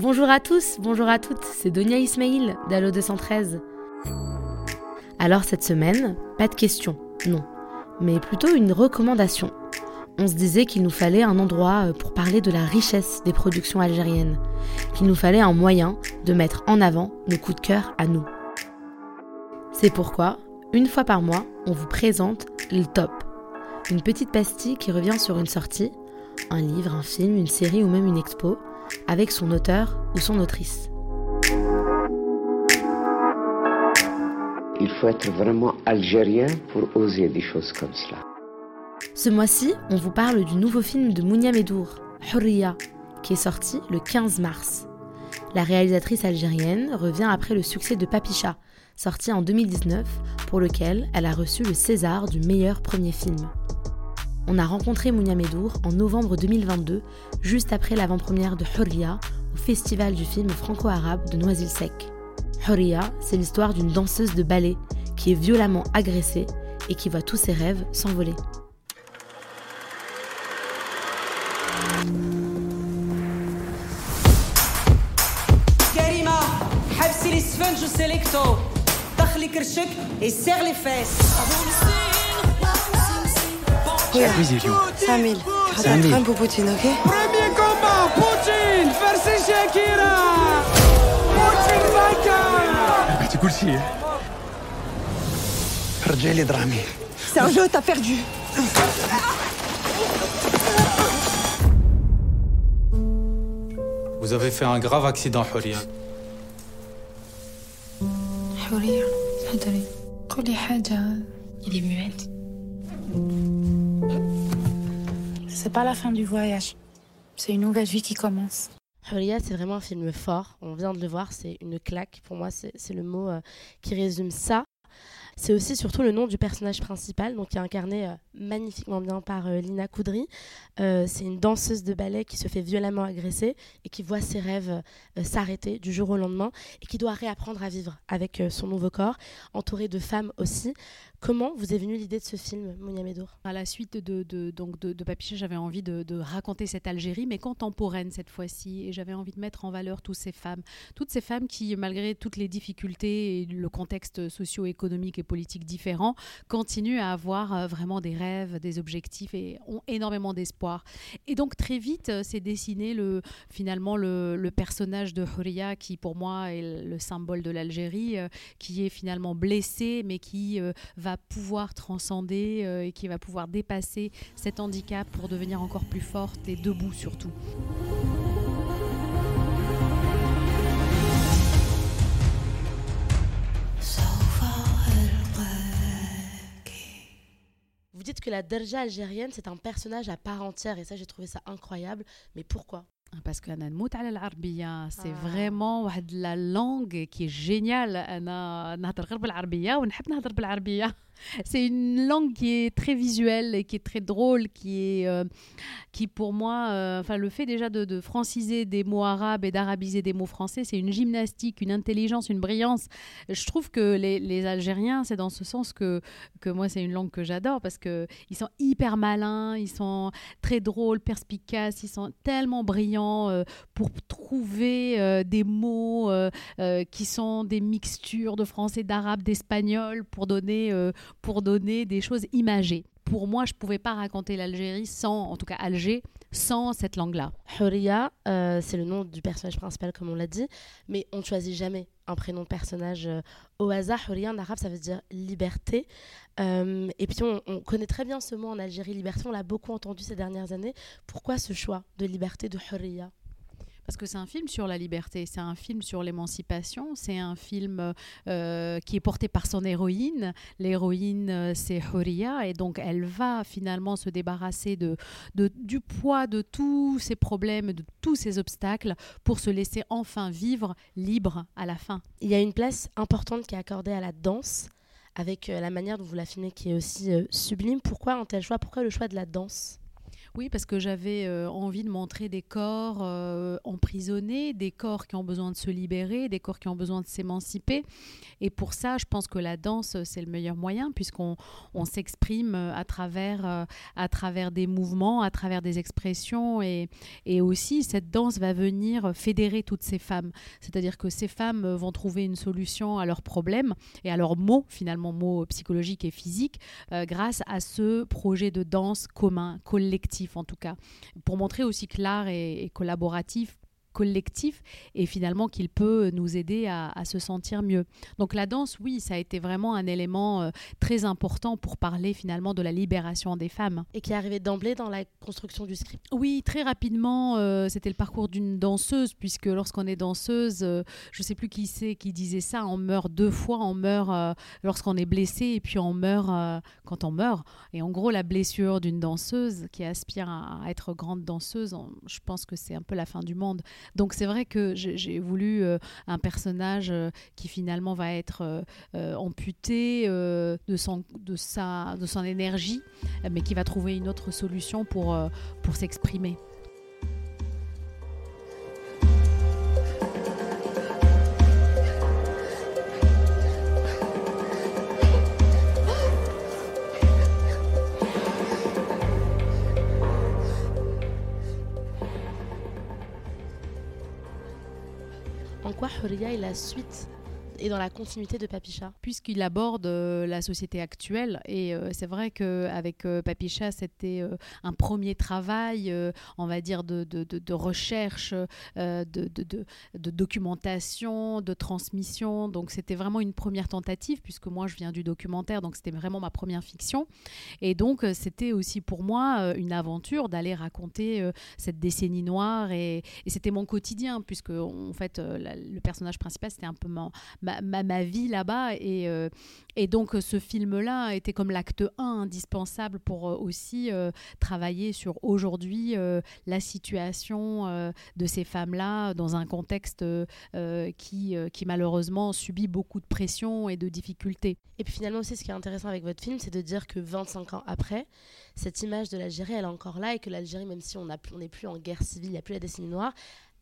Bonjour à tous, bonjour à toutes, c'est Donia Ismail d'Allo 213. Alors cette semaine, pas de questions, non, mais plutôt une recommandation. On se disait qu'il nous fallait un endroit euh, pour parler de la richesse des productions algériennes, qu'il nous fallait un moyen de mettre en avant nos coups de cœur à nous. C'est pourquoi, une fois par mois, on vous présente le top. Une petite pastille qui revient sur une sortie, un livre, un film, une série ou même une expo, avec son auteur ou son autrice. Il faut être vraiment algérien pour oser des choses comme cela. Ce mois-ci, on vous parle du nouveau film de Mounia Medour, Hurriya, qui est sorti le 15 mars. La réalisatrice algérienne revient après le succès de Papicha, sorti en 2019, pour lequel elle a reçu le César du meilleur premier film. On a rencontré Mounia Medour en novembre 2022, juste après l'avant-première de Hurriya au Festival du film franco-arabe de Noisy-le-Sec. Hurriya, c'est l'histoire d'une danseuse de ballet qui est violemment agressée et qui voit tous ses rêves s'envoler. Karima, حبسي الاسفنج وسيليكتو دخلي كرشك et serre les fesses. Oui, Zélion. 5000 5000. هذا pour Poutine, ok Premier combat, Poutine versus Shakira. Poutine vainqueur. بعتي كل شيء رجع لي دراهمي C'est un jeu, t'as perdu Vous avez fait un grave accident, Huria. حورية تفضلي قولي حاجة Il est muette. C'est pas la fin du voyage. C'est une nouvelle vie qui commence. Hurriya, c'est vraiment un film fort. On vient de le voir, c'est une claque. Pour moi, c'est c'est le mot euh, qui résume ça. C'est aussi surtout le nom du personnage principal, donc qui est incarné euh, magnifiquement bien par euh, Lina Koudry. Euh, c'est une danseuse de ballet qui se fait violemment agresser et qui voit ses rêves s'arrêter du jour au lendemain et qui doit réapprendre à vivre avec son nouveau corps, entourée de femmes aussi. Comment vous est venue l'idée de ce film, Mounia Medour À la suite de, donc de, de Papicha, j'avais envie de, de raconter cette Algérie, mais contemporaine cette fois-ci. Et j'avais envie de mettre en valeur toutes ces femmes. Toutes ces femmes qui, malgré toutes les difficultés et le contexte socio-économique et politique différent, continuent à avoir euh, vraiment des rêves, des objectifs et ont énormément d'espoir. Et donc très vite, euh, s'est dessiné le, finalement le, personnage de Houria, qui pour moi est le symbole de l'Algérie, euh, qui est finalement blessé, mais qui va pouvoir transcender et qui va pouvoir dépasser cet handicap pour devenir encore plus forte et debout surtout. Vous dites que la Derja algérienne, c'est un personnage à part entière, et ça, j'ai trouvé ça incroyable. Mais pourquoi Parce que نموت على العربية c'est Ah. vraiment واحد la langue qui est géniale أنا نهضر غير بالعربية ونحب نهضر بالعربية c'est une langue qui est très visuelle et qui est très drôle qui est euh, qui pour moi euh, le fait déjà de, franciser des mots arabes et d'arabiser des mots français c'est une gymnastique une intelligence une brillance. Je trouve que les, Algériens c'est dans ce sens que que moi c'est une langue que j'adore parce que ils sont hyper malins ils sont très drôles, perspicaces, ils sont tellement brillants euh, pour trouver des mots qui sont des mixtures de français, d'arabe, d'espagnol pour donner, pour donner des choses imagées. Pour moi, je ne pouvais pas raconter l'Algérie sans, en tout cas Alger, sans cette langue-là. Hurriya, euh, c'est le nom du personnage principal, comme on l'a dit, mais on ne choisit jamais un prénom de personnage euh, au hasard. Hurriya en arabe, ça veut dire liberté. Euh, et puis, on, on connaît très bien ce mot en Algérie, liberté. On l'a beaucoup entendu ces dernières années. Pourquoi ce choix de liberté de Hurriya Parce que c'est un film sur la liberté, c'est un film sur l'émancipation, c'est un film euh, qui est porté par son héroïne. L'héroïne, euh, c'est Houria, et donc elle va finalement se débarrasser de, du poids de tous ses problèmes, de tous ses obstacles, pour se laisser enfin vivre libre à la fin. Il y a une place importante qui est accordée à la danse, avec euh, la manière dont vous la filmez qui est aussi euh, sublime. Pourquoi un tel choix? Pourquoi le choix de la danse? Oui, parce que j'avais euh, envie de montrer des corps euh, emprisonnés, des corps qui ont besoin de se libérer, des corps qui ont besoin de s'émanciper. Et pour ça, je pense que la danse, c'est le meilleur moyen, puisqu'on on s'exprime à travers, euh, à travers des mouvements, à travers des expressions. Et, et aussi, cette danse va venir fédérer toutes ces femmes. C'est-à-dire que ces femmes vont trouver une solution à leurs problèmes et à leurs maux, finalement, mots psychologiques et physiques, euh, grâce à ce projet de danse commun, collectif en tout cas, pour montrer aussi que l'art est, collaboratif collectif et finalement qu'il peut nous aider à, à, se sentir mieux. Donc la danse, oui, ça a été vraiment un élément euh, très important pour parler finalement de la libération des femmes. Et qui est arrivé d'emblée dans la construction du script Oui, très rapidement, euh, c'était le parcours d'une danseuse, puisque lorsqu'on est danseuse, euh, je ne sais plus qui c'est qui disait ça, on meurt deux fois, on meurt lorsqu'on est blessé et puis on meurt quand on meurt. Et en gros, la blessure d'une danseuse qui aspire à, à être grande danseuse, on, je pense que c'est un peu la fin du monde. Donc c'est vrai que j'ai voulu euh, un personnage euh, qui finalement va être euh, amputé de, son, énergie, mais qui va trouver une autre solution pour s'exprimer. Quoi Huria est la suite et dans la continuité de Papicha Puisqu'il aborde euh, la société actuelle, et euh, c'est vrai qu'avec euh, Papicha, c'était un premier travail, on va dire, de, recherche, de, documentation, de transmission. Donc c'était vraiment une première tentative, puisque moi je viens du documentaire, donc c'était vraiment ma première fiction. Et donc c'était aussi pour moi une aventure d'aller raconter cette décennie noire, et, c'était mon quotidien, puisque en fait le personnage principal, c'était un peu ma, ma, ma, vie là-bas. Et, euh, et donc ce film-là était comme l'acte 1 indispensable pour euh, aussi euh, travailler sur aujourd'hui la situation de ces femmes-là dans un contexte qui, qui malheureusement subit beaucoup de pression et de difficultés. Et puis finalement aussi, ce qui est intéressant avec votre film, c'est de dire que 25 ans après, cette image de l'Algérie, elle est encore là et que l'Algérie, même si on n'est plus en guerre civile, il n'y a plus la décennie noire,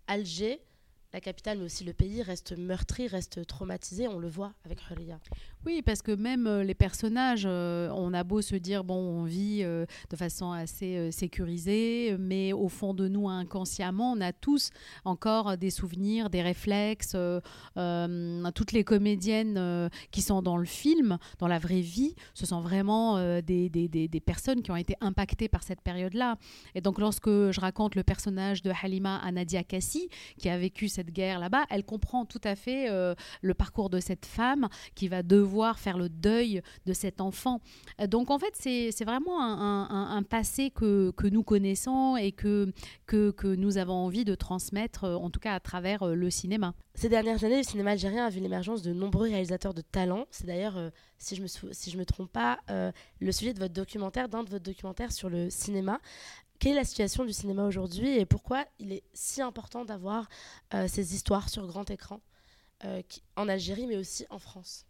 Alger, la capitale, mais aussi le pays, reste meurtri, reste traumatisé. On le voit avec Huria. Oui, parce que même euh, les personnages, euh, on a beau se dire, bon, on vit euh, de façon assez sécurisée, mais au fond de nous, inconsciemment, on a tous encore des souvenirs, des réflexes. toutes les comédiennes qui sont dans le film, dans la vraie vie, ce sont vraiment des, des, des, personnes qui ont été impactées par cette période-là. Et donc, lorsque je raconte le personnage de Halima à Nadia Kassi, qui a vécu cette guerre là-bas, elle comprend tout à fait euh, le parcours de cette femme qui va devoir faire le deuil de cet enfant. Donc en fait, c'est vraiment un, passé que, nous connaissons et que, que, nous avons envie de transmettre, euh, en tout cas à travers euh, le cinéma. Ces dernières années, le cinéma algérien a vu l'émergence de nombreux réalisateurs de talent. C'est d'ailleurs, si je me sou- si me trompe pas, le sujet de votre documentaire, d'un de votre documentaire sur le cinéma. Quelle est la situation du cinéma aujourd'hui et pourquoi il est si important d'avoir euh, ces histoires sur grand écran euh, en Algérie, mais aussi en France?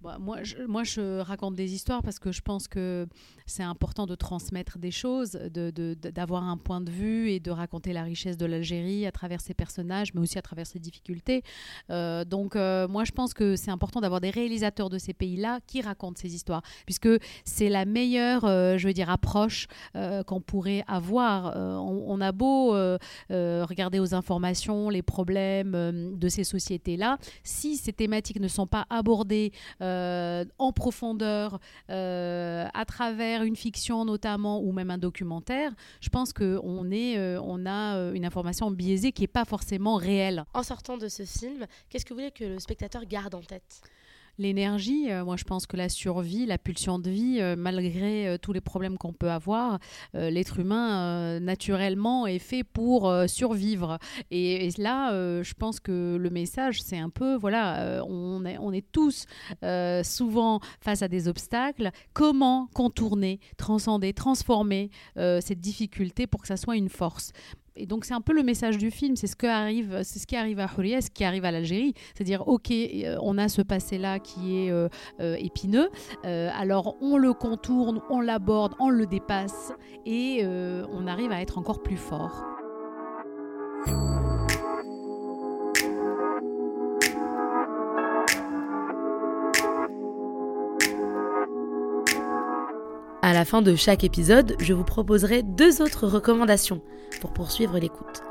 Bah, moi, je, moi, je raconte des histoires parce que je pense que c'est important de transmettre des choses, de- de- de- d'avoir un point de vue et de raconter la richesse de l'Algérie à travers ses personnages, mais aussi à travers ses difficultés. Euh, donc, euh, moi, je pense que c'est important d'avoir des réalisateurs de ces pays-là qui racontent ces histoires, puisque c'est la meilleure, euh, je veux dire, approche qu'on pourrait avoir. On, a beau regarder aux informations les problèmes de ces sociétés-là, si ces thématiques ne sont pas abordées euh, en profondeur euh, à travers une fiction notamment ou même un documentaire, je pense qu'on euh, a une information biaisée qui n'est pas forcément réelle. En sortant de ce film, qu'est-ce que vous voulez que le spectateur garde en tête? L'énergie, euh, moi je pense que la survie, la pulsion de vie, euh, malgré euh, tous les problèmes qu'on peut avoir, l'être humain naturellement est fait pour survivre. Et, là, je pense que le message, c'est un peu, voilà, on, est, on est tous souvent face à des obstacles. Comment contourner, transcender, transformer cette difficulté pour que ça soit une force? Et donc c'est un peu le message du film, c'est ce, qui arrive à Houria, ce qui arrive à l'Algérie. C'est-à-dire, ok, euh, on a ce passé-là qui est euh, euh, épineux, alors on le contourne, on l'aborde, on le dépasse, et on arrive à être encore plus fort. À la fin de chaque épisode, je vous proposerai deux autres recommandations pour poursuivre l'écoute.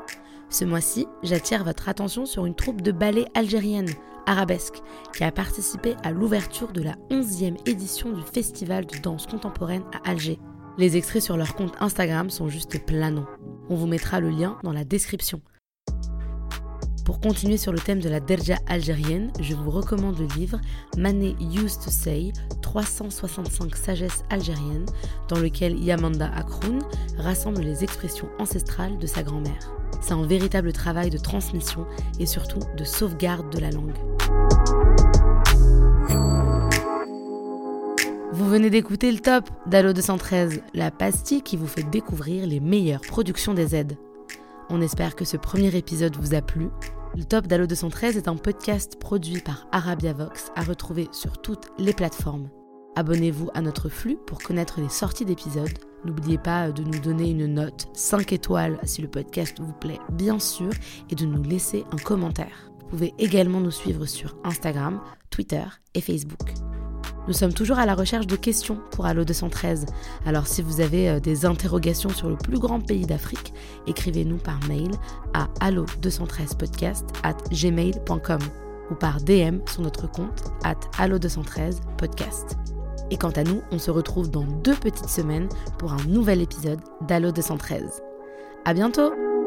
Ce mois-ci, j'attire votre attention sur une troupe de ballet algérienne, Arabesque, qui a participé à l'ouverture de la 11e édition du Festival de danse contemporaine à Alger. Les extraits sur leur compte Instagram sont juste planants. On vous mettra le lien dans la description. Pour continuer sur le thème de la derja algérienne, je vous recommande le livre Mané Used to Say 365 sagesses algériennes, dans lequel Yamanda Akroun rassemble les expressions ancestrales de sa grand-mère. C'est un véritable travail de transmission et surtout de sauvegarde de la langue. Vous venez d'écouter le top d'Allo 213, la pastille qui vous fait découvrir les meilleures productions des aides. On espère que ce premier épisode vous a plu le Top d'Allo 213 est un podcast produit par Arabia Vox à retrouver sur toutes les plateformes. Abonnez-vous à notre flux pour connaître les sorties d'épisodes. N'oubliez pas de nous donner une note 5 étoiles si le podcast vous plaît, bien sûr, et de nous laisser un commentaire. Vous pouvez également nous suivre sur Instagram, Twitter et Facebook. Nous sommes toujours à la recherche de questions pour Allo 213. Alors si vous avez euh, des interrogations sur le plus grand pays d'Afrique, écrivez-nous par mail à allo213podcast at gmail.com ou par DM sur notre compte at allo213podcast. Et quant à nous, on se retrouve dans deux petites semaines pour un nouvel épisode d'Allo 213. À bientôt!